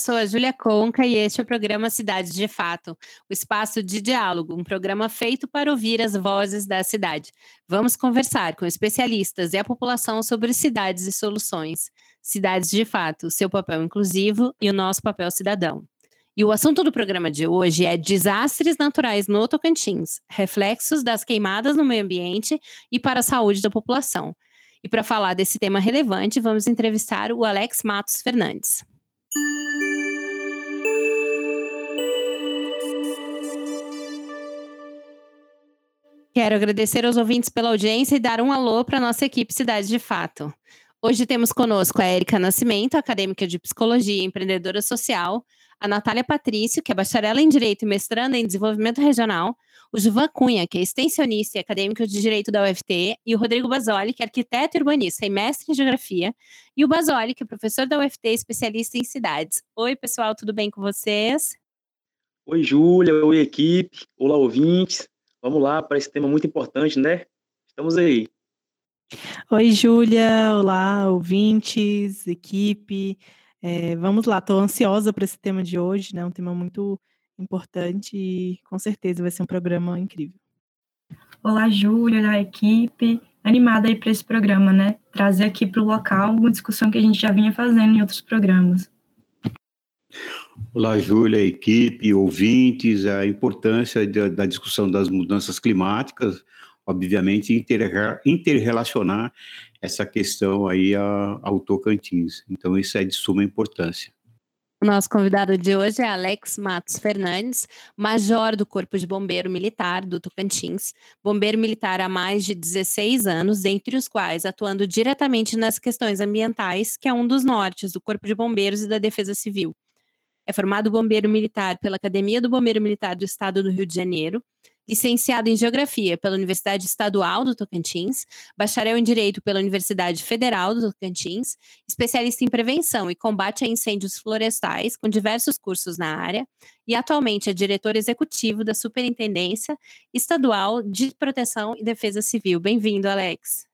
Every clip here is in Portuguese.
Sou a Júlia Conca e este é o programa Cidade de Fato, o espaço de diálogo, um programa feito para ouvir as vozes da cidade. Vamos conversar com especialistas e a população sobre cidades e soluções. Cidades de Fato, seu papel inclusivo e o nosso papel cidadão. E o assunto do programa de hoje é desastres naturais no Tocantins, reflexos das queimadas no meio ambiente e para a saúde da população. E para falar desse tema relevante, vamos entrevistar o Alex Matos Fernandes. Quero agradecer aos ouvintes pela audiência e dar um alô para a nossa equipe Cidade de Fato. Hoje temos conosco a Érica Nascimento, acadêmica de Psicologia e empreendedora social, a Natália Patrício, que é bacharela em Direito e mestranda em Desenvolvimento Regional, o Juvan Cunha, que é extensionista e acadêmico de Direito da UFT, e o Rodrigo Basoli, que é arquiteto urbanista e mestre em Geografia, e o Basoli, que é professor da UFT e especialista em cidades. Oi, pessoal, tudo bem com vocês? Oi, Júlia, oi, equipe, olá, ouvintes. Vamos lá para esse tema muito importante, né? Estamos aí. Oi, Júlia, olá, ouvintes, equipe. É, vamos lá, estou ansiosa para esse tema de hoje, né? Um tema muito importante e com certeza vai ser um programa incrível. Olá, Júlia, olá, equipe. Animada aí para esse programa, né? Trazer aqui para o local uma discussão que a gente já vinha fazendo em outros programas. Olá, Júlia, equipe, ouvintes, a importância da, da discussão das mudanças climáticas, obviamente, interrelacionar essa questão aí ao Tocantins. Então, isso é de suma importância. O nosso convidado de hoje é Alex Matos Fernandes, major do Corpo de Bombeiro Militar do Tocantins, bombeiro militar há mais de 16 anos, dentre os quais atuando diretamente nas questões ambientais, que é um dos nortes do Corpo de Bombeiros e da Defesa Civil. É formado bombeiro militar pela Academia do Bombeiro Militar do Estado do Rio de Janeiro, licenciado em Geografia pela Universidade Estadual do Tocantins, bacharel em Direito pela Universidade Federal do Tocantins, especialista em prevenção e combate a incêndios florestais, com diversos cursos na área, e atualmente é diretor executivo da Superintendência Estadual de Proteção e Defesa Civil. Bem-vindo, Alex.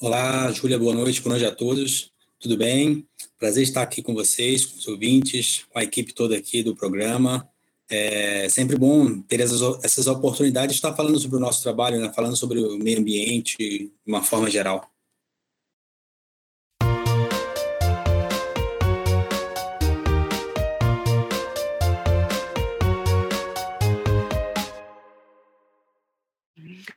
Olá, Júlia, boa noite, boa noite a todos. Tudo bem? Prazer estar aqui com vocês, com os ouvintes, com a equipe toda aqui do programa. É sempre bom ter essas, essas oportunidades de estar falando sobre o nosso trabalho, né? falando sobre o meio ambiente de uma forma geral.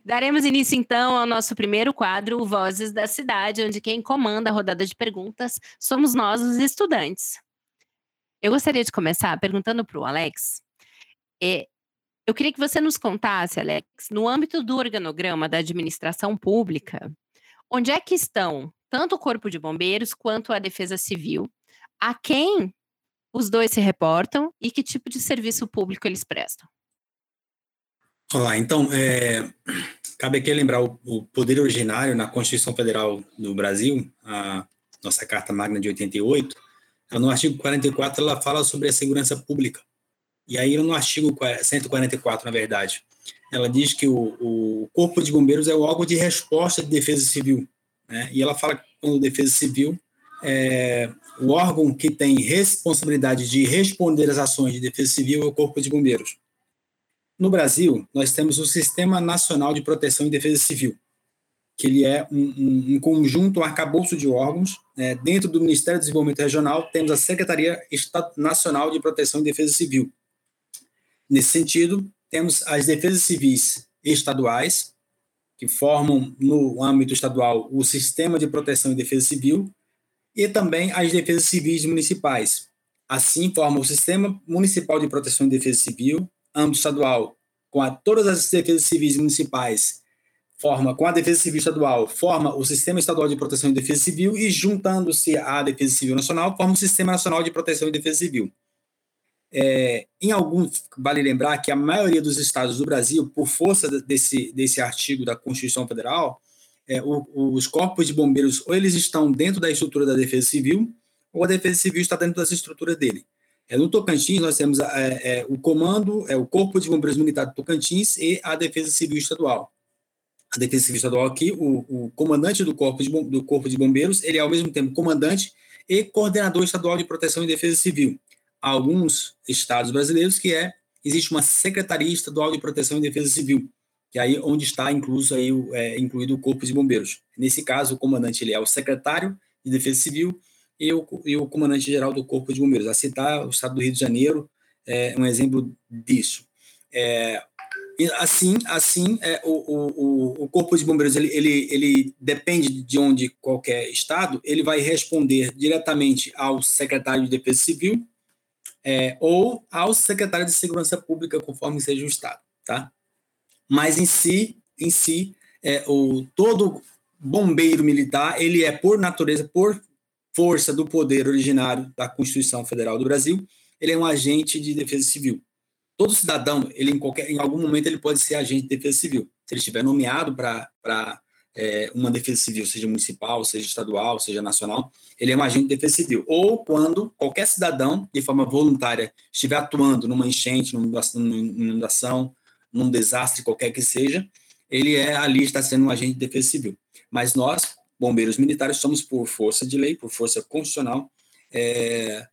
Daremos início então ao nosso primeiro quadro, Vozes da Cidade, onde quem comanda a rodada de perguntas somos nós, os estudantes. Eu gostaria de começar perguntando para o Alex é, eu queria que você nos contasse, Alex, no âmbito do organograma da administração pública, onde é que estão tanto o Corpo de Bombeiros quanto a Defesa Civil, a quem os dois se reportam e que tipo de serviço público eles prestam? Olá, então, é, cabe aqui lembrar o, o, poder originário na Constituição Federal do Brasil, a nossa Carta Magna de 88, no artigo 44 ela fala sobre a segurança pública. E aí, no artigo 144, na verdade, ela diz que o, o Corpo de Bombeiros é o órgão de resposta de defesa civil. Né? E ela fala que, quando defesa civil, é, o órgão que tem responsabilidade de responder às ações de defesa civil é o Corpo de Bombeiros. No Brasil, nós temos o Sistema Nacional de Proteção e Defesa Civil, que ele é um, um, um conjunto, um arcabouço de órgãos. Né? Dentro do Ministério do Desenvolvimento Regional, temos a Secretaria Nacional de Proteção e Defesa Civil, Nesse sentido, temos as defesas civis estaduais, que formam no âmbito estadual o Sistema de Proteção e Defesa Civil, e também as defesas civis municipais. Assim, forma o Sistema Municipal de Proteção e Defesa Civil, âmbito estadual, com a, todas as defesas civis municipais, forma com a Defesa Civil Estadual, forma o Sistema Estadual de Proteção e Defesa Civil, e juntando-se à Defesa Civil Nacional, forma o Sistema Nacional de Proteção e Defesa Civil. é, em alguns, vale lembrar que a maioria dos estados do Brasil, por força desse, desse artigo da Constituição Federal, é, o, os corpos de bombeiros ou eles estão dentro da estrutura da Defesa Civil, ou a Defesa Civil está dentro das estruturas dele. É, no Tocantins, nós temos é, é, o comando, é o Corpo de Bombeiros Militar do Tocantins e a Defesa Civil Estadual. A Defesa Civil Estadual aqui, o, o comandante do corpo, de, do corpo de Bombeiros, ele é ao mesmo tempo comandante e coordenador estadual de proteção e defesa civil. Há alguns estados brasileiros que é existe uma secretaria estadual de proteção e defesa civil, que é aí onde está incluso aí é, incluído o corpo de bombeiros. Nesse caso, o comandante ele é o secretário de defesa civil e o, e o comandante-geral do Corpo de Bombeiros. A citar o estado do Rio de Janeiro é um exemplo disso. É, assim, assim é, o, o, o Corpo de Bombeiros ele, ele, ele depende de onde qualquer estado, ele vai responder diretamente ao secretário de Defesa Civil é, ou ao secretário de Segurança Pública, conforme seja o estado, tá? Mas em si, em si, é, o todo bombeiro militar ele é por natureza, por força do poder originário da Constituição Federal do Brasil, ele é um agente de defesa civil. Todo cidadão, ele em, qualquer, em algum momento, ele pode ser agente de defesa civil. Se ele estiver nomeado para é, uma defesa civil, seja municipal, seja estadual, seja nacional, ele é um agente de defesa civil. Ou quando qualquer cidadão, de forma voluntária, estiver atuando numa enchente, numa inundação, num desastre qualquer que seja, ele é ali está sendo um agente de defesa civil. Mas nós, bombeiros militares somos, por força de lei, por força constitucional, é,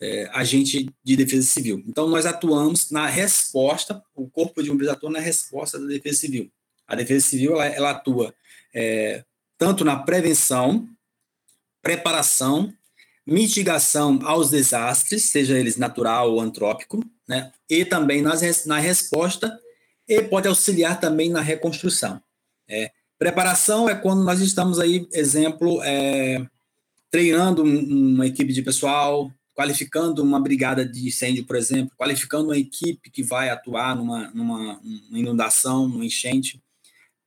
é, agente de defesa civil. Então, nós atuamos na resposta, o Corpo de Bombeiros atua na resposta da defesa civil. A defesa civil, ela, ela atua é, tanto na prevenção, preparação, mitigação aos desastres, seja eles natural ou antrópico, né, e também nas, na resposta, e pode auxiliar também na reconstrução. É, Preparação é quando nós estamos aí, exemplo, é, treinando uma equipe de pessoal, qualificando uma brigada de incêndio, por exemplo, qualificando uma equipe que vai atuar numa, numa, numa inundação, numa enchente.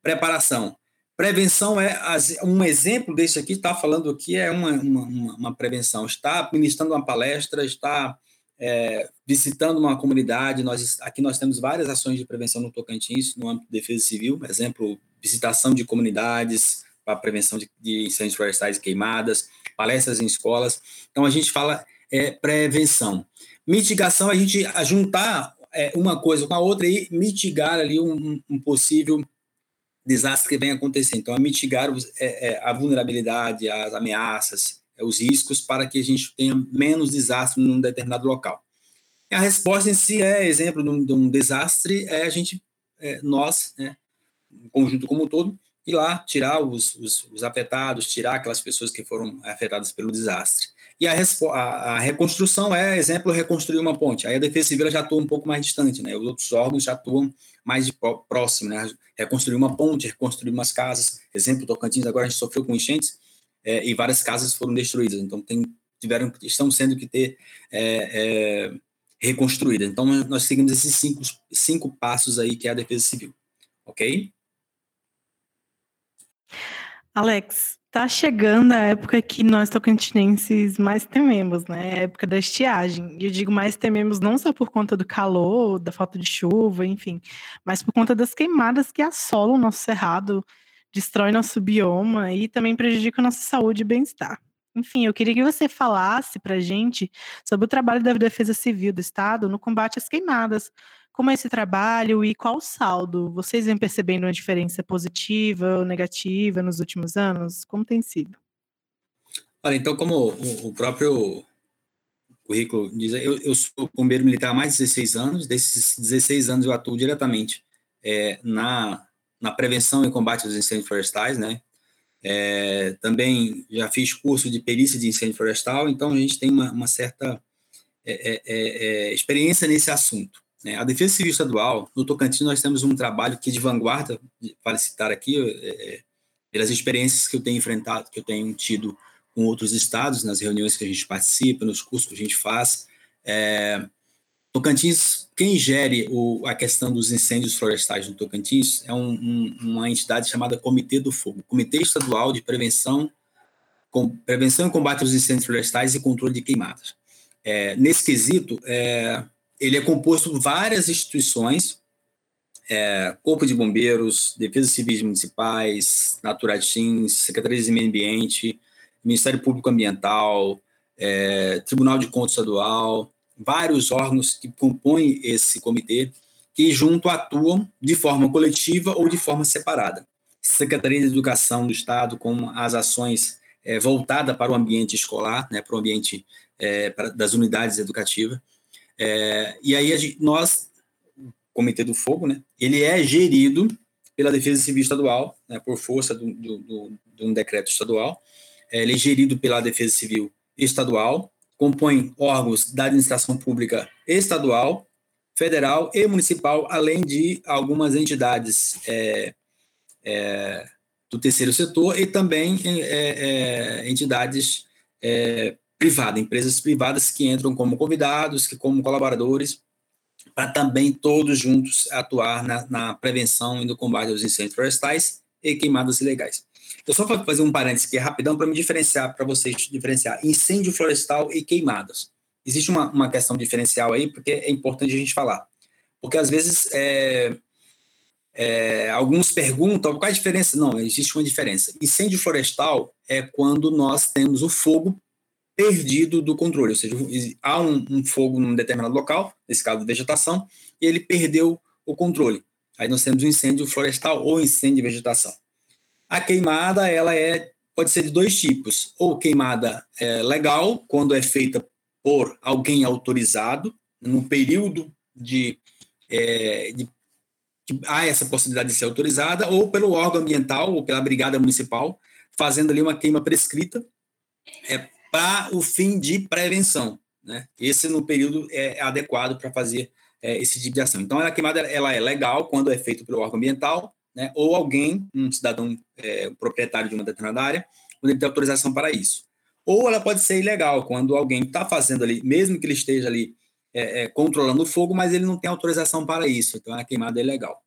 Preparação. Prevenção é um exemplo desse aqui, está falando aqui, é uma, uma, uma prevenção. Está ministrando uma palestra, está é, visitando uma comunidade. Nós, aqui nós temos várias ações de prevenção no Tocantins, no âmbito de defesa civil, exemplo, visitação de comunidades para prevenção de, de incêndios florestais e queimadas, palestras em escolas. Então, a gente fala é, prevenção. Mitigação, a gente juntar é, uma coisa com a outra e mitigar ali um, um possível desastre que venha acontecer. Então, é mitigar os, é, é, a vulnerabilidade, as ameaças, os riscos para que a gente tenha menos desastre num determinado local. E a resposta em si é, exemplo de um, de um desastre, é a gente, nós, né, um conjunto como um todo, ir lá tirar os, os, os, afetados, tirar aquelas pessoas que foram afetadas pelo desastre. E a, a, a, reconstrução é, exemplo, reconstruir uma ponte. Aí a Defesa Civil já atua um pouco mais distante, né? Os outros órgãos já atuam mais de próximo, né? Reconstruir uma ponte, reconstruir umas casas. Exemplo, Tocantins agora a gente sofreu com enchentes, é, e várias casas foram destruídas. Então, tem, tiveram, estão sendo que ter é, é, reconstruídas. Então, nós seguimos esses cinco, cinco passos aí que é a defesa civil. Ok? Alex, tá chegando a época que nós tocantinenses mais tememos, né? A época da estiagem. E eu digo mais tememos não só por conta do calor, da falta de chuva, enfim, mas por conta das queimadas que assolam o nosso cerrado destrói nosso bioma e também prejudica a nossa saúde e bem-estar. Enfim, eu queria que você falasse para gente sobre o trabalho da Defesa Civil do Estado no combate às queimadas. Como é esse trabalho e qual o saldo? Vocês vêm percebendo uma diferença positiva ou negativa nos últimos anos? Como tem sido? Olha, então, como o próprio currículo diz, eu, eu sou bombeiro militar há mais de 16 anos, desses 16 anos eu atuo diretamente é, na na prevenção e combate dos incêndios florestais, né? É, também já fiz curso de perícia de incêndio florestal, então a gente tem uma, uma certa é, é, é, é experiência nesse assunto. Né? A Defesa Civil Estadual, no Tocantins, nós temos um trabalho que de vanguarda, vale citar aqui, é, pelas experiências que eu tenho enfrentado, que eu tenho tido com outros estados, nas reuniões que a gente participa, nos cursos que a gente faz. Tocantins quem gere o, a questão dos incêndios florestais no Tocantins é um, um, uma entidade chamada Comitê do Fogo, Comitê Estadual de Prevenção, com, Prevenção e Combate aos Incêndios Florestais e Controle de Queimadas. É, nesse quesito, é, ele é composto por várias instituições, é, Corpo de Bombeiros, Defesa Civis Municipais, Naturatins, Secretaria de Meio Ambiente, Ministério Público Ambiental, é, Tribunal de Contas Estadual, vários órgãos que compõem esse comitê, que junto atuam de forma coletiva ou de forma separada. Secretaria de Educação do Estado, com as ações é, voltadas para o ambiente escolar, né, para o ambiente é, das unidades educativas. É, e aí gente, nós, o Comitê do Fogo, né, ele é gerido pela Defesa Civil Estadual, né, por força do, do, do, de um decreto estadual. É, ele é gerido pela Defesa Civil Estadual, compõe órgãos da administração pública estadual, federal e municipal, além de algumas entidades é, é, do terceiro setor e também é, é entidades privadas, empresas privadas que entram como convidados, que como colaboradores, para também todos juntos atuar na, na prevenção e no combate aos incêndios florestais e queimadas ilegais. Eu só vou fazer um parênteses aqui rapidão para me diferenciar, para vocês diferenciar incêndio florestal e queimadas. Existe uma, uma questão diferencial aí, porque é importante a gente falar. Porque às vezes é, é, alguns perguntam qual a diferença. Não, existe uma diferença. Incêndio florestal é quando nós temos o fogo perdido do controle, ou seja, há um, um fogo num determinado local, nesse caso vegetação, e ele perdeu o controle. Aí nós temos um incêndio florestal ou incêndio de vegetação. A queimada, ela é pode ser de dois tipos, ou queimada é, legal, quando é feita por alguém autorizado, no período de, é, de que há essa possibilidade de ser autorizada, ou pelo órgão ambiental, ou pela brigada municipal, fazendo ali uma queima prescrita é, para o fim de prevenção. Né? Esse, no período, é adequado para fazer é, esse tipo de ação. Então, a queimada ela é legal quando é feito pelo órgão ambiental, né, ou alguém, um cidadão é, proprietário de uma determinada área, quando ele tem autorização para isso. Ou ela pode ser ilegal, quando alguém está fazendo ali, mesmo que ele esteja ali é, é, controlando o fogo, mas ele não tem autorização para isso, então a queimada é ilegal.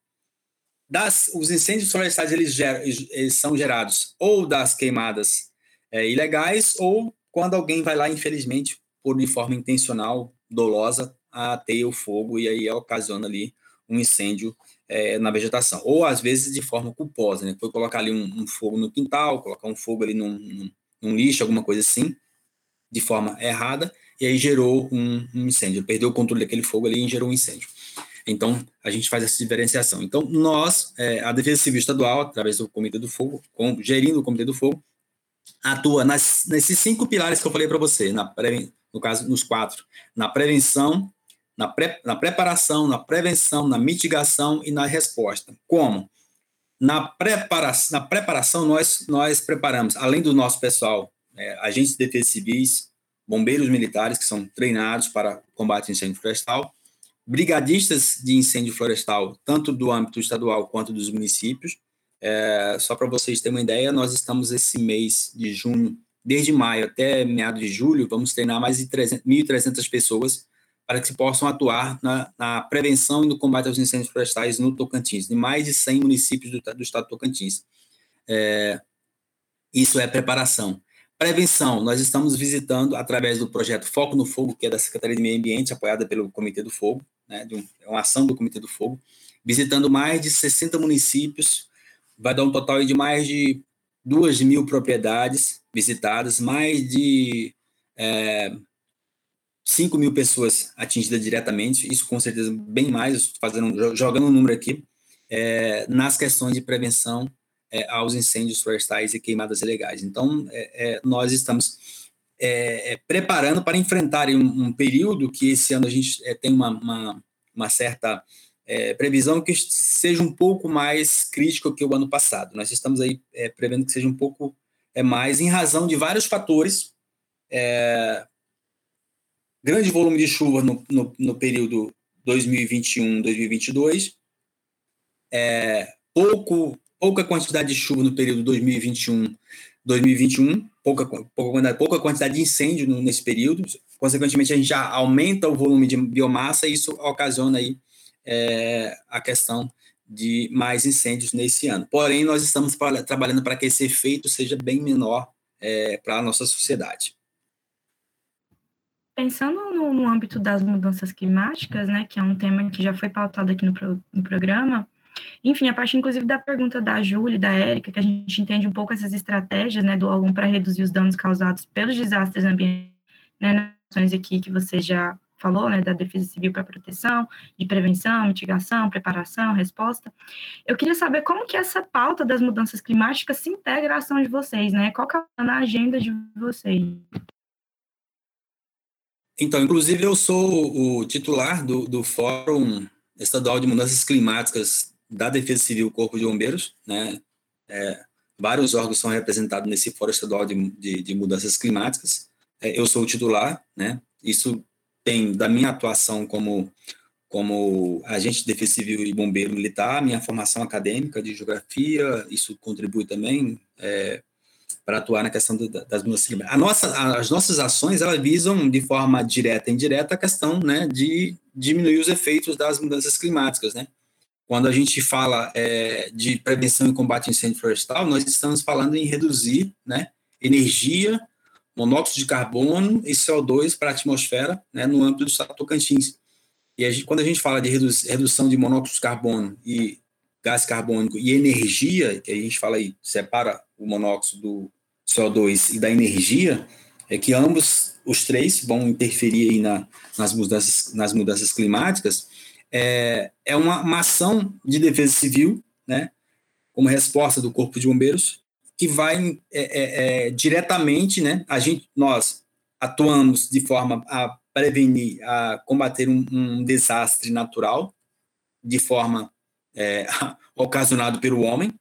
Das, os incêndios florestais eles, eles são gerados ou das queimadas é, ilegais ou quando alguém vai lá, infelizmente, por de forma intencional, dolosa, ateia o fogo e aí ocasiona ali um incêndio é, na vegetação. Ou, às vezes, de forma culposa, né? Foi colocar ali um, um fogo no quintal, colocar um fogo ali num, num, num, lixo, alguma coisa assim, de forma errada, e aí gerou um, um incêndio. Perdeu o controle daquele fogo ali e gerou um incêndio. Então, a gente faz essa diferenciação. Então, nós, é, a Defesa Civil Estadual, através do Comitê do Fogo, com, gerindo o Comitê do Fogo, atua nas, nesses cinco pilares que eu falei para você, na, no caso, nos quatro, na prevenção, na, pré, na preparação, na prevenção, na mitigação e na resposta. Como? Na, prepara, na preparação, nós, nós preparamos, além do nosso pessoal, é, agentes de defesa civis, bombeiros militares, que são treinados para combate ao incêndio florestal, brigadistas de incêndio florestal, tanto do âmbito estadual quanto dos municípios. É, só para vocês terem uma ideia, nós estamos esse mês de junho, desde maio até meados de julho, vamos treinar mais de 1.300 pessoas para que possam atuar na, na, prevenção e no combate aos incêndios florestais no Tocantins, em mais de 100 municípios do, do estado do Tocantins. É, isso é preparação. Prevenção, nós estamos visitando através do projeto Foco no Fogo, que é da Secretaria de Meio Ambiente, apoiada pelo Comitê do Fogo, né, de um, é uma ação do Comitê do Fogo, visitando mais de 60 municípios, vai dar um total de mais de 2 mil propriedades visitadas, mais de é, 5 mil pessoas atingidas diretamente, isso com certeza bem mais, fazendo, jogando um número aqui, é, nas questões de prevenção é, aos incêndios florestais e queimadas ilegais. Então, é, é nós estamos é, é, preparando para enfrentar um, um, período que esse ano a gente tem uma, uma, uma certa previsão que seja um pouco mais crítico que o ano passado. Nós estamos aí prevendo que seja um pouco mais, em razão de vários fatores, grande volume de chuva no, no, no período 2021-2022, é, pouco, pouca quantidade de chuva no período 2021-2021, pouca, pouca, quantidade, pouca quantidade de incêndio nesse período, consequentemente a gente já aumenta o volume de biomassa e isso ocasiona aí é, a questão de mais incêndios nesse ano. Porém, nós estamos trabalhando para que esse efeito seja bem menor é, para a nossa sociedade. pensando no, no, âmbito das mudanças climáticas, né, que é um tema que já foi pautado aqui no, pro, no programa, enfim, a partir inclusive da pergunta da Júlia e da Érica, que a gente entende um pouco essas estratégias né, do órgão para reduzir os danos causados pelos desastres ambientais, né, nas aqui que você já falou, né, da defesa civil para proteção, de prevenção, mitigação, preparação, resposta. Eu queria saber como que essa pauta das mudanças climáticas se integra à ação de vocês, né? Qual que é a agenda de vocês? Então, inclusive, eu sou o titular do, do Fórum Estadual de Mudanças Climáticas da Defesa Civil Corpo de Bombeiros, né? É, vários órgãos são representados nesse Fórum Estadual de, de, de Mudanças Climáticas. É, eu sou o titular, né? Isso tem da minha atuação como como agente de defesa civil e bombeiro militar, minha formação acadêmica de geografia, isso contribui também é, para atuar na questão do, das mudanças climáticas. Nossa, as nossas ações elas visam de forma direta e indireta a questão né, de diminuir os efeitos das mudanças climáticas. Né? Quando a gente fala é, de prevenção e combate ao incêndio florestal, nós estamos falando em reduzir né, energia, monóxido de carbono e CO2 para a atmosfera né, no âmbito do estado Tocantins. E a gente, quando a gente fala de redu redução de monóxido de carbono e gás carbônico e energia, que a gente fala aí, separa o monóxido do CO2 e da energia, é que ambos, os três, vão interferir aí na, nas, mudanças, nas mudanças climáticas, é, é uma, uma ação de defesa civil, né, como resposta do Corpo de Bombeiros, que vai é, é, é, diretamente, né, a gente, nós atuamos de forma a prevenir, a combater um, um desastre natural, de forma é, ocasionado pelo homem,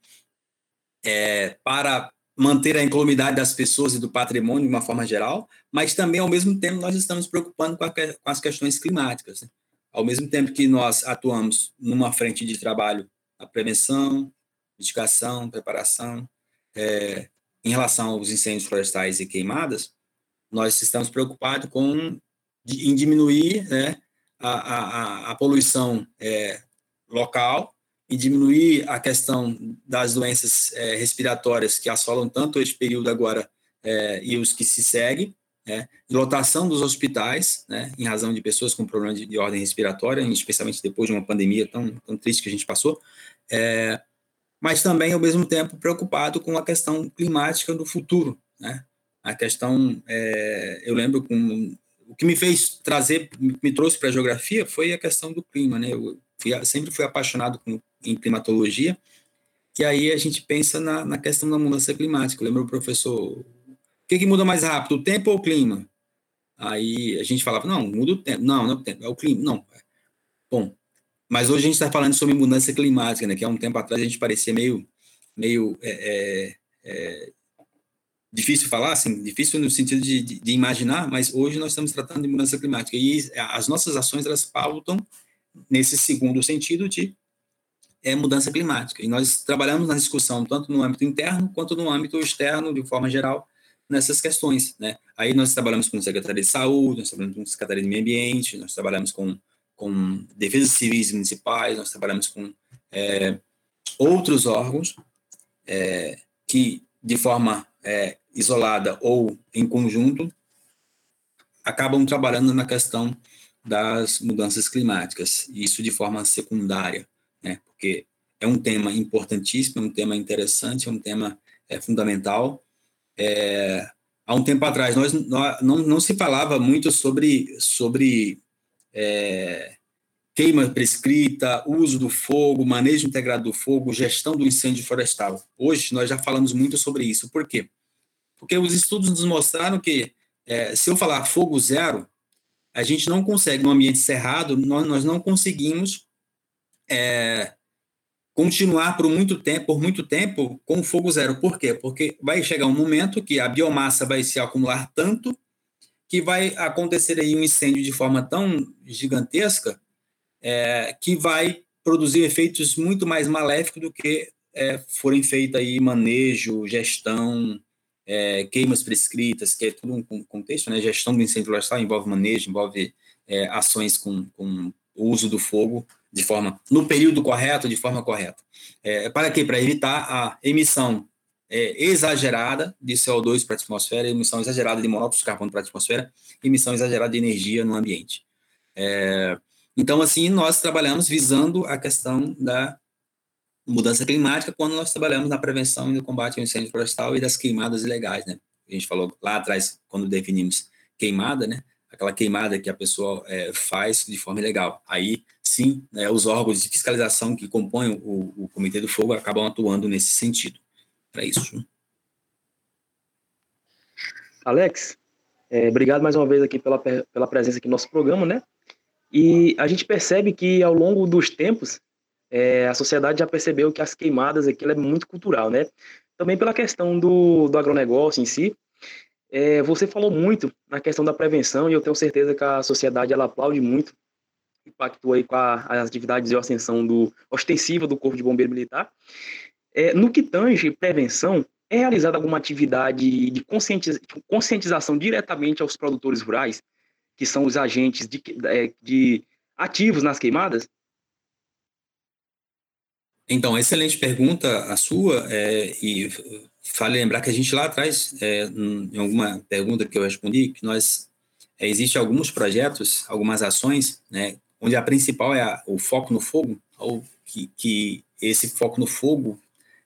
é, para manter a incolumidade das pessoas e do patrimônio de uma forma geral, mas também, ao mesmo tempo, nós estamos preocupando com, a, com as questões climáticas. Né? Ao mesmo tempo que nós atuamos numa frente de trabalho, a prevenção, mitigação, preparação, é, em relação aos incêndios florestais e queimadas, nós estamos preocupados com em diminuir né, a, a, a poluição é, local e diminuir a questão das doenças é, respiratórias que assolam tanto este período agora é, e os que se seguem, né, lotação dos hospitais, né, em razão de pessoas com problemas de, de, ordem respiratória, especialmente depois de uma pandemia tão, tão triste que a gente passou, é, mas também, ao mesmo tempo, preocupado com a questão climática do futuro, né, a questão, é, eu lembro com o que me fez trazer, me trouxe para a geografia foi a questão do clima, né? Eu fui, sempre fui apaixonado com, em climatologia, que aí a gente pensa na, na questão da mudança climática. Eu lembro o professor, o que, que muda mais rápido, o tempo ou o clima? Aí a gente falava, não, muda o tempo. Não, não é o tempo, é o clima. Não. Bom, mas hoje a gente está falando sobre mudança climática, né? Que há um tempo atrás a gente parecia meio, meio é, é, é, difícil falar, assim, difícil no sentido de, de, de, imaginar, mas hoje nós estamos tratando de mudança climática e as nossas ações elas pautam nesse segundo sentido de é, mudança climática. E nós trabalhamos na discussão tanto no âmbito interno quanto no âmbito externo, de forma geral, nessas questões. Né? Aí nós trabalhamos com Secretaria de Saúde, nós trabalhamos com Secretaria de Meio Ambiente, nós trabalhamos com, com defesas civis municipais, nós trabalhamos com é, outros órgãos é, que, de forma é, isolada ou em conjunto, acabam trabalhando na questão das mudanças climáticas, isso de forma secundária, né? porque é um tema importantíssimo, é um tema interessante, é um tema é, fundamental. É, há um tempo atrás, nós, nós, não, não se falava muito sobre, sobre é, queima prescrita, uso do fogo, manejo integrado do fogo, gestão do incêndio florestal. Hoje, nós já falamos muito sobre isso. Por quê? Porque os estudos nos mostraram que, é, se eu falar fogo zero, a gente não consegue, no ambiente cerrado, nós, nós não conseguimos é, continuar por muito tempo, por muito tempo com fogo zero. Por quê? Porque vai chegar um momento que a biomassa vai se acumular tanto que vai acontecer aí um incêndio de forma tão gigantesca é, que vai produzir efeitos muito mais maléficos do que é, forem feitos aí manejo, gestão, é, queimas prescritas, que é tudo um contexto, né? Gestão do incêndio florestal envolve manejo, envolve é, ações com, com o uso do fogo de forma no período correto, de forma correta. É, para quê? Para evitar a emissão é, exagerada de CO2 para a atmosfera, emissão exagerada de monóxido de carbono para a atmosfera, emissão exagerada de energia no ambiente. É, então, assim, nós trabalhamos visando a questão da mudança climática quando nós trabalhamos na prevenção e no combate ao incêndio florestal e das queimadas ilegais, né? A gente falou lá atrás, quando definimos queimada, né? Aquela queimada que a pessoa é, faz de forma ilegal. Aí, sim, né, os órgãos de fiscalização que compõem o, o Comitê do Fogo acabam atuando nesse sentido para isso. Alex, é, obrigado mais uma vez aqui pela, pela presença aqui no nosso programa, né? E a gente percebe que ao longo dos tempos, é, a sociedade já percebeu que as queimadas aqui é muito cultural, né? Também pela questão do, do agronegócio em si. É, você falou muito na questão da prevenção e eu tenho certeza que a sociedade ela aplaude muito, impactou aí com a, as atividades de ascensão do ostensiva do Corpo de Bombeiro Militar. É, no que tange prevenção, é realizada alguma atividade de conscientização diretamente aos produtores rurais, que são os agentes de, é, de ativos nas queimadas? Então, excelente pergunta a sua, é, e vale lembrar que a gente lá atrás, é, em alguma pergunta que eu respondi, que nós, é, alguns projetos, algumas ações, né, onde a principal é a, o foco no fogo, ou que, que esse foco no fogo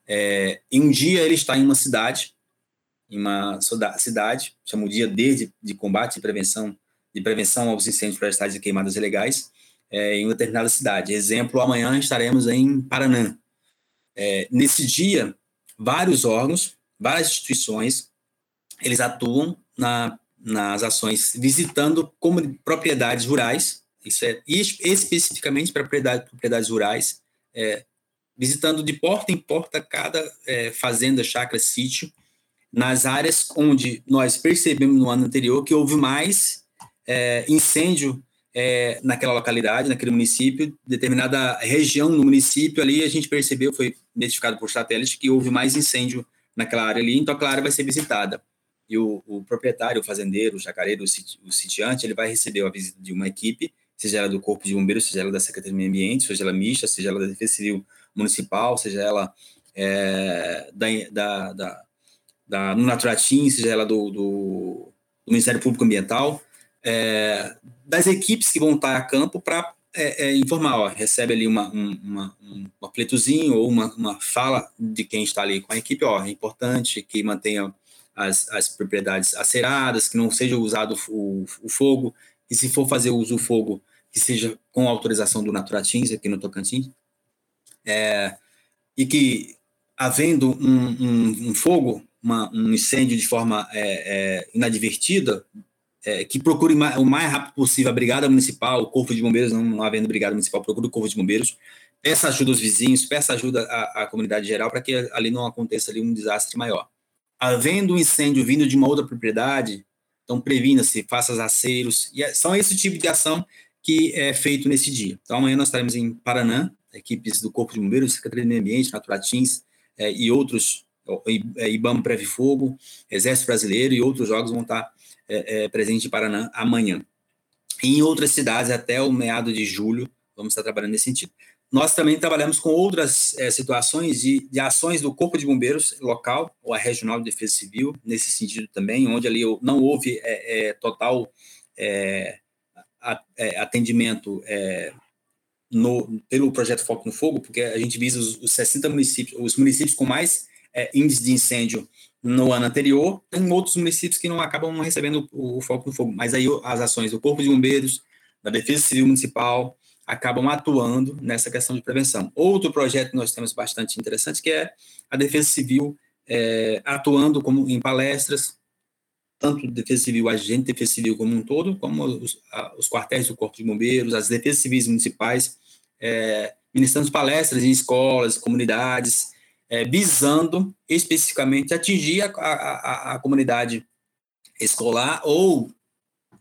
é, em um dia ele está em uma cidade, em uma cidade, chama o dia D de, de combate e prevenção, de prevenção aos incêndios florestais e queimadas ilegais, é, em uma determinada cidade. Exemplo, amanhã estaremos em Paraná. É, nesse dia, vários órgãos, várias instituições, eles atuam na, nas ações visitando como propriedades rurais, isso é especificamente propriedade, propriedades rurais, é, visitando de porta em porta cada é, fazenda, chácara, sítio, nas áreas onde nós percebemos no ano anterior que houve mais é, incêndio é, naquela localidade, naquele município, determinada região no município ali, a gente percebeu, foi identificado por satélite, que houve mais incêndio naquela área ali, então aquela área vai ser visitada. E o, o proprietário, o fazendeiro, o jacareiro, o, sitiante, ele vai receber a visita de uma equipe, seja ela do Corpo de Bombeiros, seja ela da Secretaria do Meio Ambiente, seja ela mista, seja ela da Defesa Civil municipal, seja ela é, da, da, da, Naturatim, seja ela do, do, do, Ministério Público Ambiental, é, das equipes que vão estar a campo para é, é, informar, ó, recebe ali uma, um, uma, um panfletozinho ou uma, uma fala de quem está ali com a equipe, ó, é importante que mantenha as, as propriedades aceradas, que não seja usado o, o fogo, e se for fazer uso do fogo, que seja com autorização do Naturatins aqui no Tocantins, é, e que, havendo um, um, um fogo, uma, um incêndio de forma é, é, inadvertida, é, que procure o mais rápido possível a Brigada Municipal, o Corpo de Bombeiros, não, não havendo Brigada Municipal, procure o Corpo de Bombeiros, peça ajuda aos vizinhos, peça ajuda à, à comunidade geral para que ali não aconteça ali um desastre maior. Havendo um incêndio vindo de uma outra propriedade, então previna-se, faça aceiros, e é, são esse tipo de ação que é feito nesse dia. Então amanhã nós estaremos em Paraná, equipes do Corpo de Bombeiros, Secretaria do Meio Ambiente, Naturatins é, e outros, é, IBAMA Preve Fogo, Exército Brasileiro e outros jogos vão estar é, é, presentes em Paraná amanhã. E em outras cidades, até o meado de julho, vamos estar trabalhando nesse sentido. Nós também trabalhamos com outras é, situações de, de, ações do Corpo de Bombeiros local, ou a Regional de Defesa Civil, nesse sentido também, onde ali não houve é, é, total é, atendimento no, pelo projeto Foco no Fogo, porque a gente visa os, os 60 municípios, os municípios com mais é, índice de incêndio no ano anterior, tem outros municípios que não acabam recebendo o, o, Foco no Fogo, mas aí as ações do Corpo de Bombeiros, da Defesa Civil Municipal, acabam atuando nessa questão de prevenção. Outro projeto que nós temos bastante interessante, que é a Defesa Civil é, atuando como em palestras, tanto Defesa Civil, agente de Defesa Civil como um todo, como os, a, os quartéis do Corpo de Bombeiros, as defesas civis municipais, é, ministrando palestras em escolas, comunidades, é, visando especificamente atingir a, a, a, comunidade escolar ou,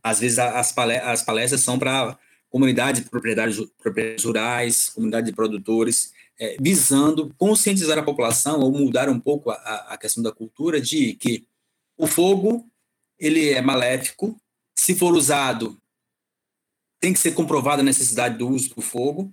às vezes, as palestras, as palestras são para comunidade de propriedades, propriedades rurais, comunidade de produtores, é, visando conscientizar a população ou mudar um pouco a, a questão da cultura de que o fogo ele é maléfico, se for usado tem que ser comprovada a necessidade do uso do fogo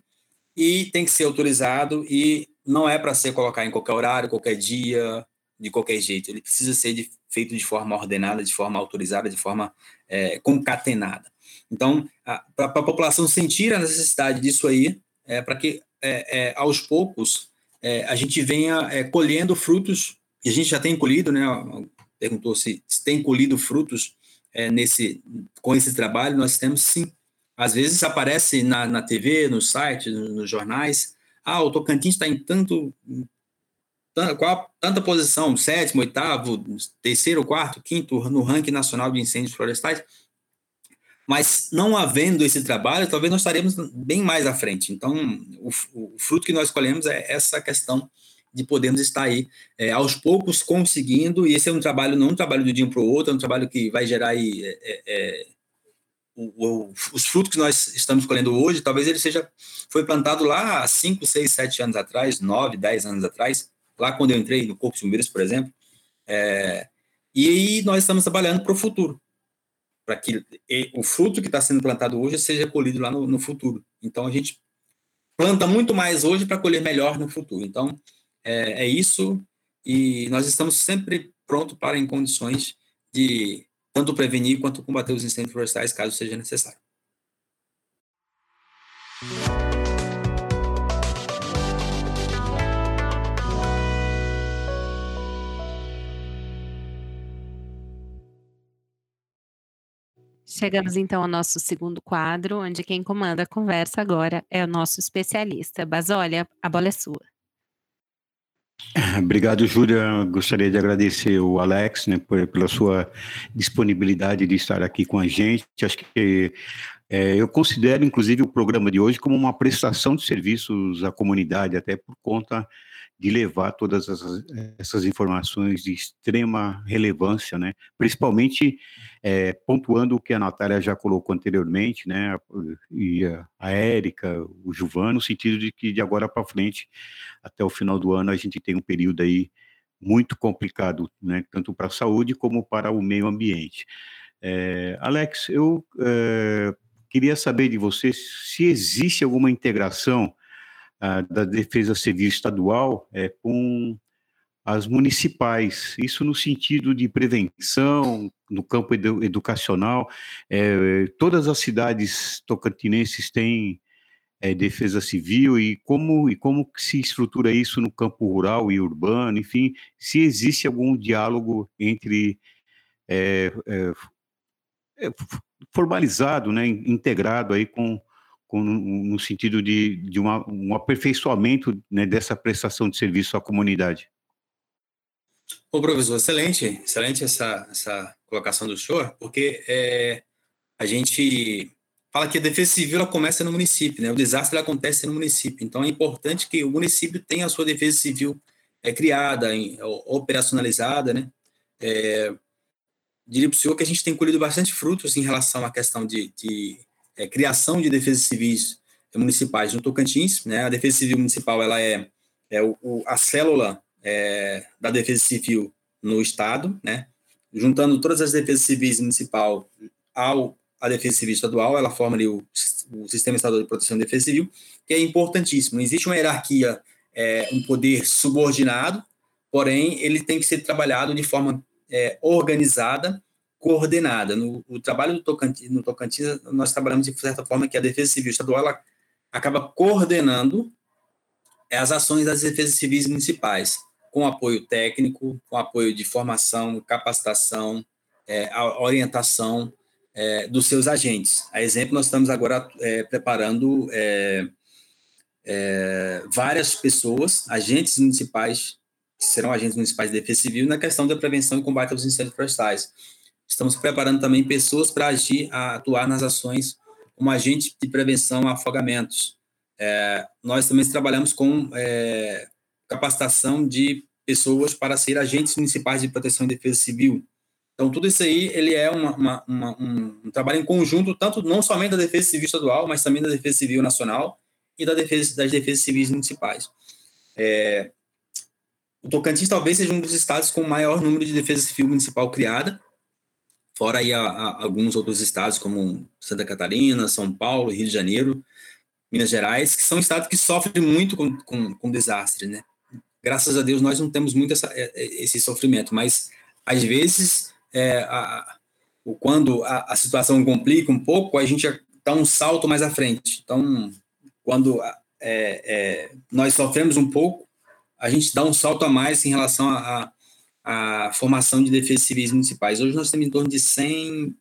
e tem que ser autorizado e não é para ser colocar em qualquer horário, qualquer dia, de qualquer jeito, ele precisa ser de, feito de forma ordenada, de forma autorizada, de forma é, concatenada. Então, para a população sentir a necessidade disso aí, é, para que é, é, aos poucos é, a gente venha é, colhendo frutos, e a gente já tem colhido, né? Perguntou se, tem colhido frutos é, nesse, com esse trabalho, nós temos sim. Às vezes aparece na, na TV, no site, nos, nos jornais, ah, o Tocantins está em tanto, qual, tanta posição, sétimo, oitavo, terceiro, quarto, quinto no ranking nacional de incêndios florestais. Mas não havendo esse trabalho, talvez nós estaremos bem mais à frente. Então, o, o fruto que nós colhemos é essa questão de podermos estar aí é, aos poucos conseguindo, e esse é um trabalho, não um trabalho do dia para o outro, é um trabalho que vai gerar aí é, é, é, o, o, os frutos que nós estamos colhendo hoje, talvez ele seja, foi plantado lá há 5, 6, 7 anos atrás, 9, 10 anos atrás, lá quando eu entrei no Corpo de Bombeiros, por exemplo, é, e aí nós estamos trabalhando para o futuro para que o fruto que está sendo plantado hoje seja colhido lá no, no, futuro. Então, a gente planta muito mais hoje para colher melhor no futuro. Então, é, é isso, e nós estamos sempre prontos para, em condições de tanto prevenir quanto combater os incêndios florestais, caso seja necessário. Chegamos então ao nosso segundo quadro, onde quem comanda a conversa agora é o nosso especialista. Basólia, a bola é sua. Obrigado, Júlia. Gostaria de agradecer o Alex né, por, pela sua disponibilidade de estar aqui com a gente. Acho que é, eu considero, inclusive, o programa de hoje como uma prestação de serviços à comunidade, até por conta de levar todas essas, essas informações de extrema relevância, né? principalmente é, pontuando o que a Natália já colocou anteriormente, né? e a, a Érica, o Juvan, no sentido de que de agora para frente, até o final do ano, a gente tem um período aí muito complicado, né? tanto para a saúde como para o meio ambiente. É, Alex, eu é, queria saber de você se existe alguma integração da Defesa Civil Estadual é, com as municipais, isso no sentido de prevenção, no campo edu educacional. É, todas as cidades tocantinenses têm é, defesa civil e como, e como se estrutura isso no campo rural e urbano, enfim, se existe algum diálogo entre é, é, é formalizado, né, integrado aí com com, no sentido de, de uma, um aperfeiçoamento né, dessa prestação de serviço à comunidade. Ô, professor, excelente, excelente essa, essa colocação do senhor, porque é, a gente fala que a defesa civil começa no município, né? O desastre acontece no município, então é importante que o município tenha a sua defesa civil é, criada, em, operacionalizada, né? É, diria para o senhor que a gente tem colhido bastante frutos em relação à questão de, de é, criação de defesas civis municipais no Tocantins. Né? A Defesa Civil Municipal ela é, é o, o, a célula é, da Defesa Civil no Estado, né? juntando todas as defesas civis municipal ao a Defesa Civil Estadual, ela forma ali o, o Sistema Estadual de Proteção e Defesa Civil, que é importantíssimo. Existe uma hierarquia, é, um poder subordinado, porém, ele tem que ser trabalhado de forma é, organizada coordenada. No o trabalho do Tocantins, no Tocantins, nós trabalhamos de certa forma que a Defesa Civil Estadual acaba coordenando as ações das defesas civis municipais, com apoio técnico, com apoio de formação, capacitação, é, orientação é, dos seus agentes. A exemplo, nós estamos agora é, preparando é, é, várias pessoas, agentes municipais, que serão agentes municipais de defesa civil, na questão da prevenção e combate aos incêndios florestais. Estamos preparando também pessoas para agir, atuar nas ações como agente de prevenção a afogamentos. É, nós também trabalhamos com é, capacitação de pessoas para ser agentes municipais de proteção e defesa civil. Então, tudo isso aí, ele é uma, uma, uma, um, um, trabalho em conjunto, tanto não somente da Defesa Civil Estadual, mas também da Defesa Civil Nacional e da defesa, das Defesas Civis Municipais. É, o Tocantins talvez seja um dos estados com o maior número de defesa civil municipal criada, fora aí a, a, alguns outros estados como Santa Catarina, São Paulo, Rio de Janeiro, Minas Gerais, que são estados que sofrem muito com, com, com desastres, né? graças a Deus, nós não temos muito essa, é, é, esse sofrimento, mas às vezes, é, a, quando a, a, situação complica um pouco, a gente dá um salto mais à frente. Então, quando é, é, nós sofremos um pouco, a gente dá um salto a mais em relação à formação de defesas civis municipais. Hoje nós temos em torno de 100,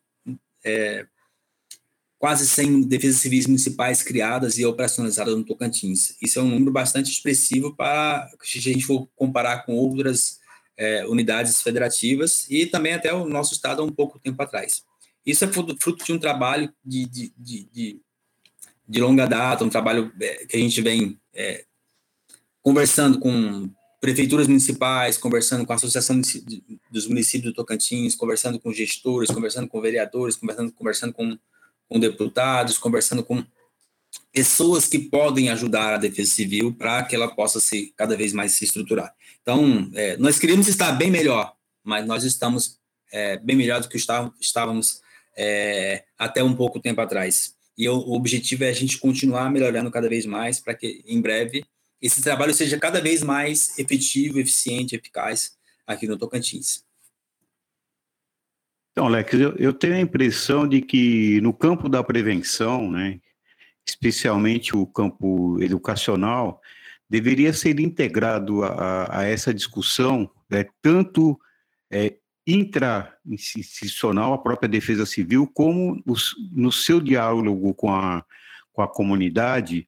é, quase 100 defesas civis municipais criadas e operacionalizadas no Tocantins. Isso é um número bastante expressivo para se a gente for comparar com outras é, unidades federativas e também até o nosso estado há um pouco tempo atrás. Isso é fruto de um trabalho de, de, de, de, de longa data, um trabalho é, que a gente vem é, conversando com prefeituras municipais, conversando com a Associação dos Municípios do Tocantins, conversando com gestores, conversando com vereadores, conversando, conversando com, com deputados, conversando com pessoas que podem ajudar a Defesa Civil para que ela possa se cada vez mais se estruturar. Então, é, nós queríamos estar bem melhor, mas nós estamos é, bem melhor do que estávamos é, até um pouco tempo atrás. E o, o objetivo é a gente continuar melhorando cada vez mais para que em breve esse trabalho seja cada vez mais efetivo, eficiente, eficaz aqui no Tocantins. Então, Alex, eu, eu tenho a impressão de que no campo da prevenção, né, especialmente o campo educacional, deveria ser integrado a, a essa discussão, né, tanto é, intra-institucional, a própria defesa civil, como os, no seu diálogo com a, com a comunidade,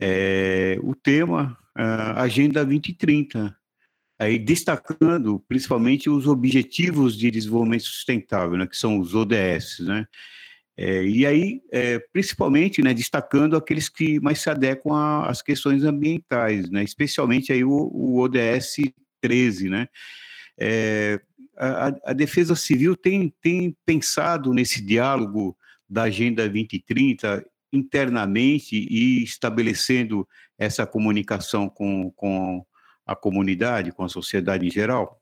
é, o tema Agenda 2030, aí destacando principalmente os Objetivos de Desenvolvimento Sustentável, né, que são os ODS, né? É, e aí, é, principalmente, né, destacando aqueles que mais se adequam às questões ambientais, né, especialmente aí o, o ODS 13, né, é, a, a, Defesa Civil tem, tem pensado nesse diálogo da Agenda 2030 internamente e estabelecendo essa comunicação com, com a comunidade, com a sociedade em geral?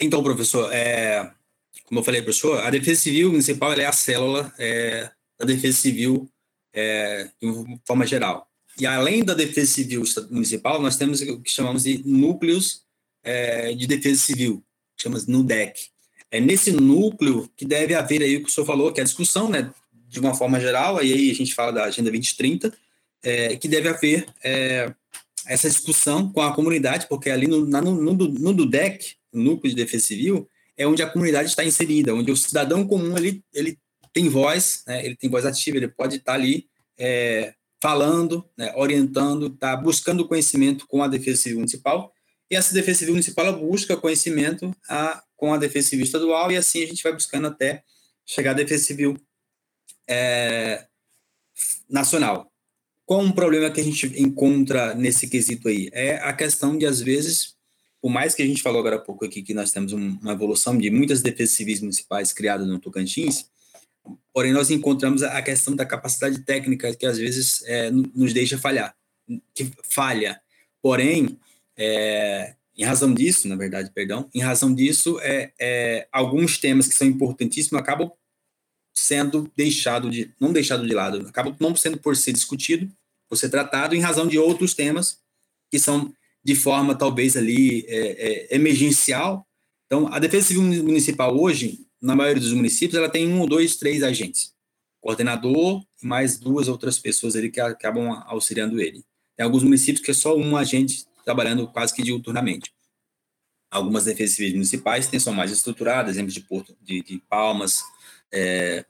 Então, professor, é, como eu falei, professor, a Defesa Civil Municipal é a célula é, da Defesa Civil é, de forma geral. E além da Defesa Civil Municipal, nós temos o que chamamos de núcleos é, de Defesa Civil, chamamos NUDEC. É nesse núcleo que deve haver aí o que o senhor falou, que é a discussão, né, de uma forma geral, aí a gente fala da Agenda 2030, é, que deve haver é, essa discussão com a comunidade, porque ali no, no, no, no DUDEC, Núcleo de Defesa Civil, é onde a comunidade está inserida, onde o cidadão comum ele, ele tem voz, né, ele tem voz ativa, ele pode estar ali é, falando, né, orientando, tá buscando conhecimento com a Defesa Civil Municipal, e essa Defesa Civil Municipal busca conhecimento a, com a Defesa Civil Estadual, e assim a gente vai buscando até chegar à Defesa Civil é, Nacional. Qual um problema que a gente encontra nesse quesito aí? É a questão de, às vezes, por mais que a gente falou agora há pouco aqui que nós temos uma evolução de muitas defesas civis municipais criadas no Tocantins, porém nós encontramos a questão da capacidade técnica que às vezes é, nos deixa falhar, que falha. Porém, é, em razão disso, na verdade, perdão, em razão disso, é, é, alguns temas que são importantíssimos acabam sendo deixado de, não deixado de lado, acabam não sendo por ser discutido, por ser tratado, em razão de outros temas que são de forma talvez ali é, é, emergencial. Então, a Defesa Civil Municipal hoje, na maioria dos municípios, ela tem um, dois, três agentes, coordenador e mais duas outras pessoas ali que acabam auxiliando ele. Tem alguns municípios que é só um agente trabalhando quase que diuturnamente. Algumas defesas civis municipais têm, são mais estruturadas, exemplo de Porto, de, de Palmas, é,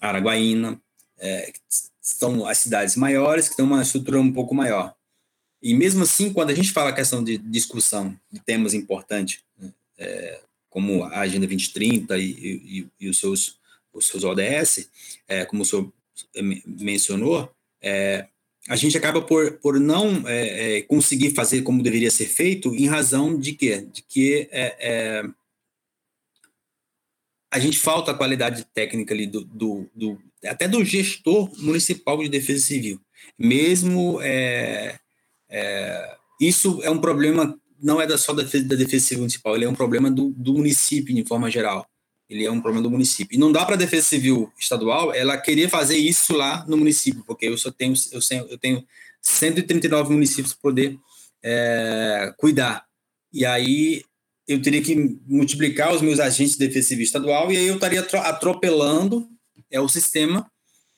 Araguaína, é, são as cidades maiores que têm uma estrutura um pouco maior. E mesmo assim, quando a gente fala a questão de discussão de temas importantes, né, é, como a Agenda 2030 e, e, e, os, seus, os seus ODS, é, como o senhor mencionou, é, a gente acaba por, por não é, é, conseguir fazer como deveria ser feito em razão de quê? De que é, é a gente falta a qualidade técnica ali do, do, do, até do gestor municipal de defesa civil. Mesmo é, isso é um problema, não é da só da defesa, da defesa civil municipal, ele é um problema do, do município de forma geral ele é um problema do município. E não dá para a Defesa Civil Estadual ela querer fazer isso lá no município, porque eu só tenho eu tenho, eu tenho 139 municípios para poder é, cuidar. E aí eu teria que multiplicar os meus agentes de defesa civil estadual e aí eu estaria atropelando é, o sistema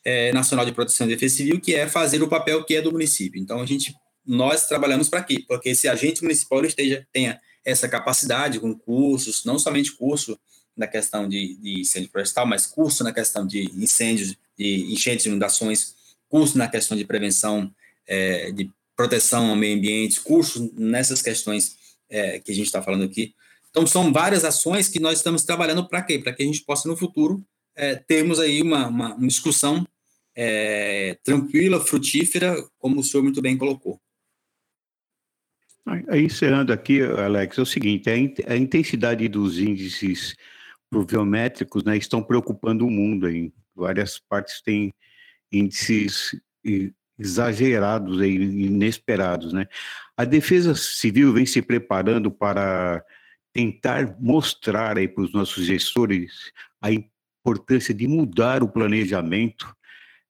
é, nacional de proteção e defesa civil, que é fazer o papel que é do município. Então a gente nós trabalhamos para quê? Porque esse agente municipal esteja tenha essa capacidade com cursos, não somente curso na questão de, de incêndio florestal, mas curso na questão de incêndios, de enchentes, inundações, curso na questão de prevenção, é, de proteção ao meio ambiente, curso nessas questões é, que a gente está falando aqui. Então, são várias ações que nós estamos trabalhando para quê? Para que a gente possa, no futuro, é, termos aí uma, uma, uma discussão é, tranquila, frutífera, como o senhor muito bem colocou. Aí, encerrando aqui, Alex, é o seguinte, a, intensidade dos índices pluviométricos né, estão preocupando o mundo. Em várias partes tem índices exagerados e inesperados. Né? A Defesa Civil vem se preparando para tentar mostrar para os nossos gestores a importância de mudar o planejamento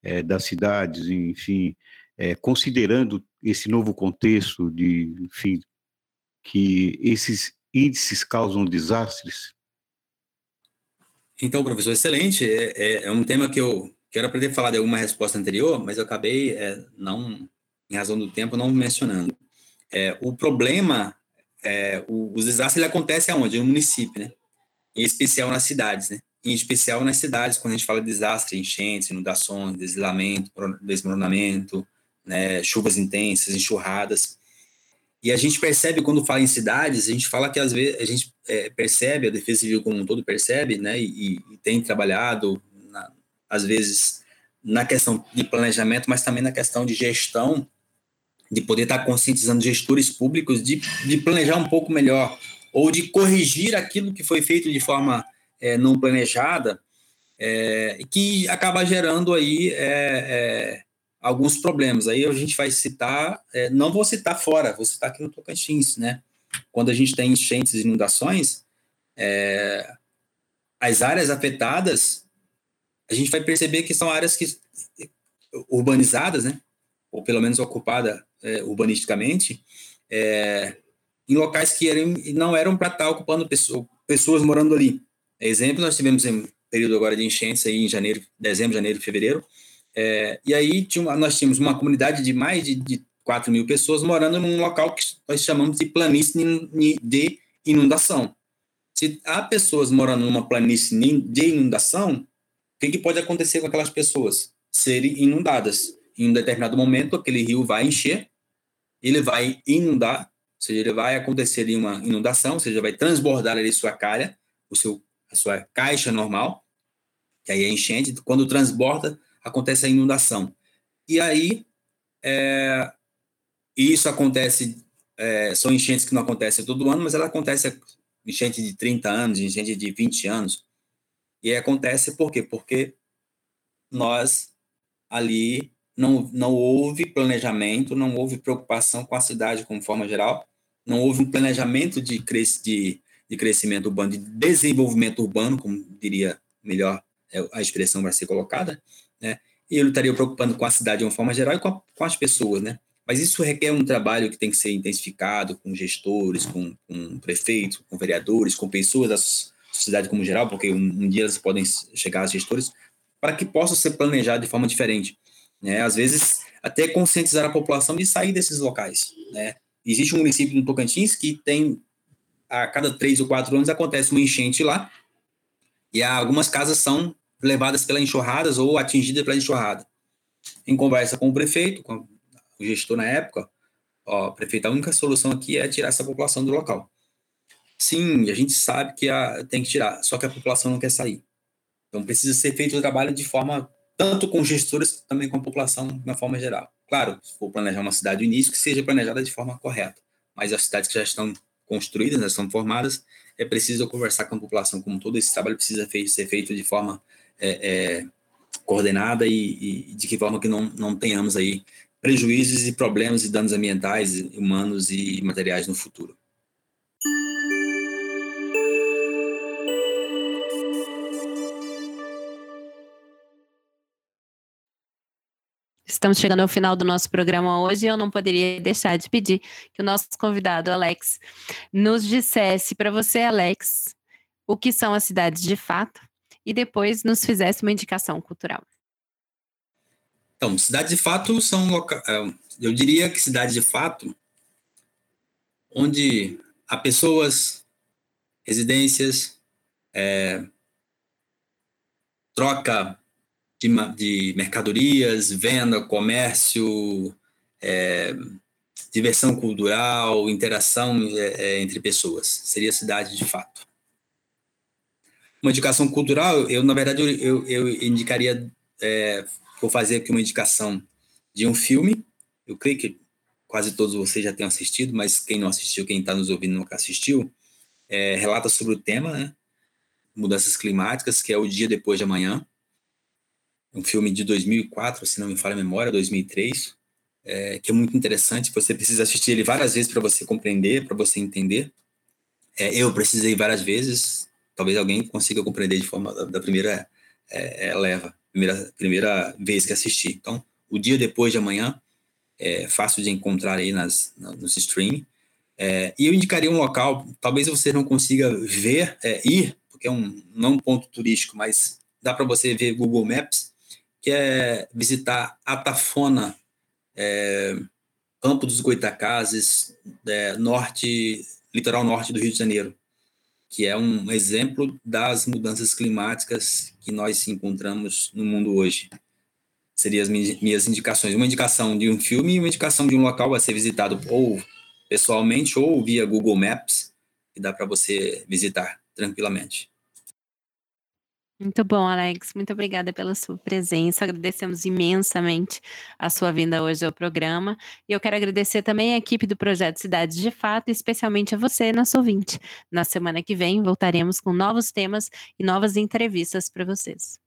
é, das cidades, enfim, é, considerando esse novo contexto de, enfim, que esses índices causam desastres? Então, professor, excelente. É, é, é um tema que eu quero aprender a falar de alguma resposta anterior, mas eu acabei, é, não, em razão do tempo, não mencionando. É, o problema, é, o, os desastres acontecem aonde? No município, né? Em especial nas cidades, né? Em especial nas cidades, quando a gente fala de desastre, enchentes, inundações, deslamento, desmoronamento, né, chuvas intensas, enxurradas. E a gente percebe quando fala em cidades, a gente fala que às vezes a gente é, percebe, a Defesa Civil como um todo percebe, né, e, e tem trabalhado, na, às vezes, na questão de planejamento, mas também na questão de gestão, de poder estar conscientizando gestores públicos de, de planejar um pouco melhor, ou de corrigir aquilo que foi feito de forma é, não planejada, é, que acaba gerando aí é, é alguns problemas. Aí a gente vai citar, é, não vou citar fora, vou citar aqui no Tocantins, né? Quando a gente tem enchentes e inundações, é, as áreas afetadas, a gente vai perceber que são áreas que urbanizadas, né? Ou pelo menos ocupadas é, urbanisticamente, é, em locais que eram, não eram para estar ocupando pessoas, pessoas morando ali. Exemplo, nós tivemos em período agora de enchentes aí em janeiro, dezembro, janeiro, fevereiro, é, e aí tinha, nós tínhamos uma comunidade de mais de, de 4 mil pessoas morando num local que nós chamamos de planície de inundação. Se há pessoas morando numa planície de inundação, o que, que pode acontecer com aquelas pessoas? Serem inundadas. Em um determinado momento, aquele rio vai encher, ele vai inundar, ou seja, ele vai acontecer uma inundação, ou seja, vai transbordar ali sua calha, o seu, a sua caixa normal, que aí é enchente. Quando transborda, acontece a inundação. E aí, é, isso acontece, é, são enchentes que não acontecem todo ano, mas ela acontece enchente de 30 anos, enchente de 20 anos. E acontece por quê? Porque nós ali não, não houve planejamento, não houve preocupação com a cidade como forma geral, não houve um planejamento de, cres, de, de crescimento urbano, de desenvolvimento urbano, como diria melhor é, a expressão vai ser colocada, né? E ele estaria preocupando com a cidade de uma forma geral e com, a, com as pessoas, né? Mas isso requer um trabalho que tem que ser intensificado com gestores, com, com prefeitos, com vereadores, com pessoas da sociedade como geral, porque um, um dia elas podem chegar a gestores, para que possa ser planejado de forma diferente. Né? Às vezes, até conscientizar a população de sair desses locais. Né? Existe um município no Tocantins que tem, a cada três ou quatro anos, acontece uma enchente lá, e algumas casas são levadas pelas enxurradas ou atingidas pela enxurrada. Em conversa com o prefeito, com o gestor na época, ó, prefeito, a única solução aqui é tirar essa população do local. Sim, a gente sabe que a, tem que tirar, só que a população não quer sair. Então precisa ser feito o trabalho de forma, tanto com gestores, também com a população, de forma geral. Claro, se for planejar uma cidade do início, que seja planejada de forma correta. Mas as cidades que já estão construídas, já estão formadas, é preciso conversar com a população como todo. Esse trabalho precisa ser feito de forma é, é, coordenada e, e, de que forma que não, não tenhamos aí prejuízos e problemas e danos ambientais, humanos e materiais no futuro. Estamos chegando ao final do nosso programa hoje e eu não poderia deixar de pedir que o nosso convidado, Alex, nos dissesse para você, Alex, o que são as cidades de fato e depois nos fizesse uma indicação cultural. Então, cidades de fato são. É, eu diria que cidades de fato, onde há pessoas, residências, é, troca de, de mercadorias, venda, comércio, é, diversão cultural, interação é, é, entre pessoas. Seria cidade de fato. Uma indicação cultural, eu, na verdade, eu, eu, eu indicaria, é, vou fazer aqui uma indicação de um filme, eu creio que quase todos vocês já tenham assistido, mas quem não assistiu, quem está nos ouvindo nunca assistiu, é, relata sobre o tema, né? Mudanças climáticas, que é o dia depois de amanhã, um filme de 2004, se não me falha a memória, 2003, é, que é muito interessante. Você precisa assistir ele várias vezes para você compreender, para você entender. É, eu precisei várias vezes. Talvez alguém consiga compreender de forma da, da primeira é, é leva, primeira primeira vez que assisti. Então, o dia depois de amanhã é fácil de encontrar aí nas, nos streaming. É, e eu indicaria um local, talvez você não consiga ver, é, ir, porque é um não um ponto turístico, mas dá para você ver Google Maps que é visitar Atafona, é, Campo dos Goitacazes, é, norte, litoral norte do Rio de Janeiro, que é um exemplo das mudanças climáticas que nós encontramos no mundo hoje. Seriam as minhas indicações. Uma indicação de um filme e uma indicação de um local a ser visitado ou pessoalmente ou via Google Maps, que dá para você visitar tranquilamente. Muito bom, Alex. Muito obrigada pela sua presença. Agradecemos imensamente a sua vinda hoje ao programa. E eu quero agradecer também a equipe do Projeto Cidades de Fato, especialmente a você, nosso ouvinte. Na semana que vem, voltaremos com novos temas e novas entrevistas para vocês.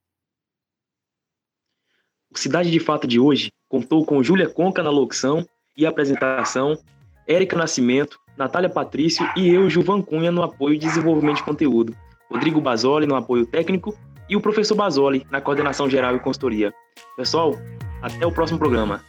O Cidade de Fato de hoje contou com Júlia Conca na locução e apresentação, Érica Nascimento, Natália Patrício e eu, Juvan Cunha, no apoio e desenvolvimento de conteúdo. Rodrigo Basoli no apoio técnico e o professor Basoli na coordenação geral e consultoria. Pessoal, até o próximo programa.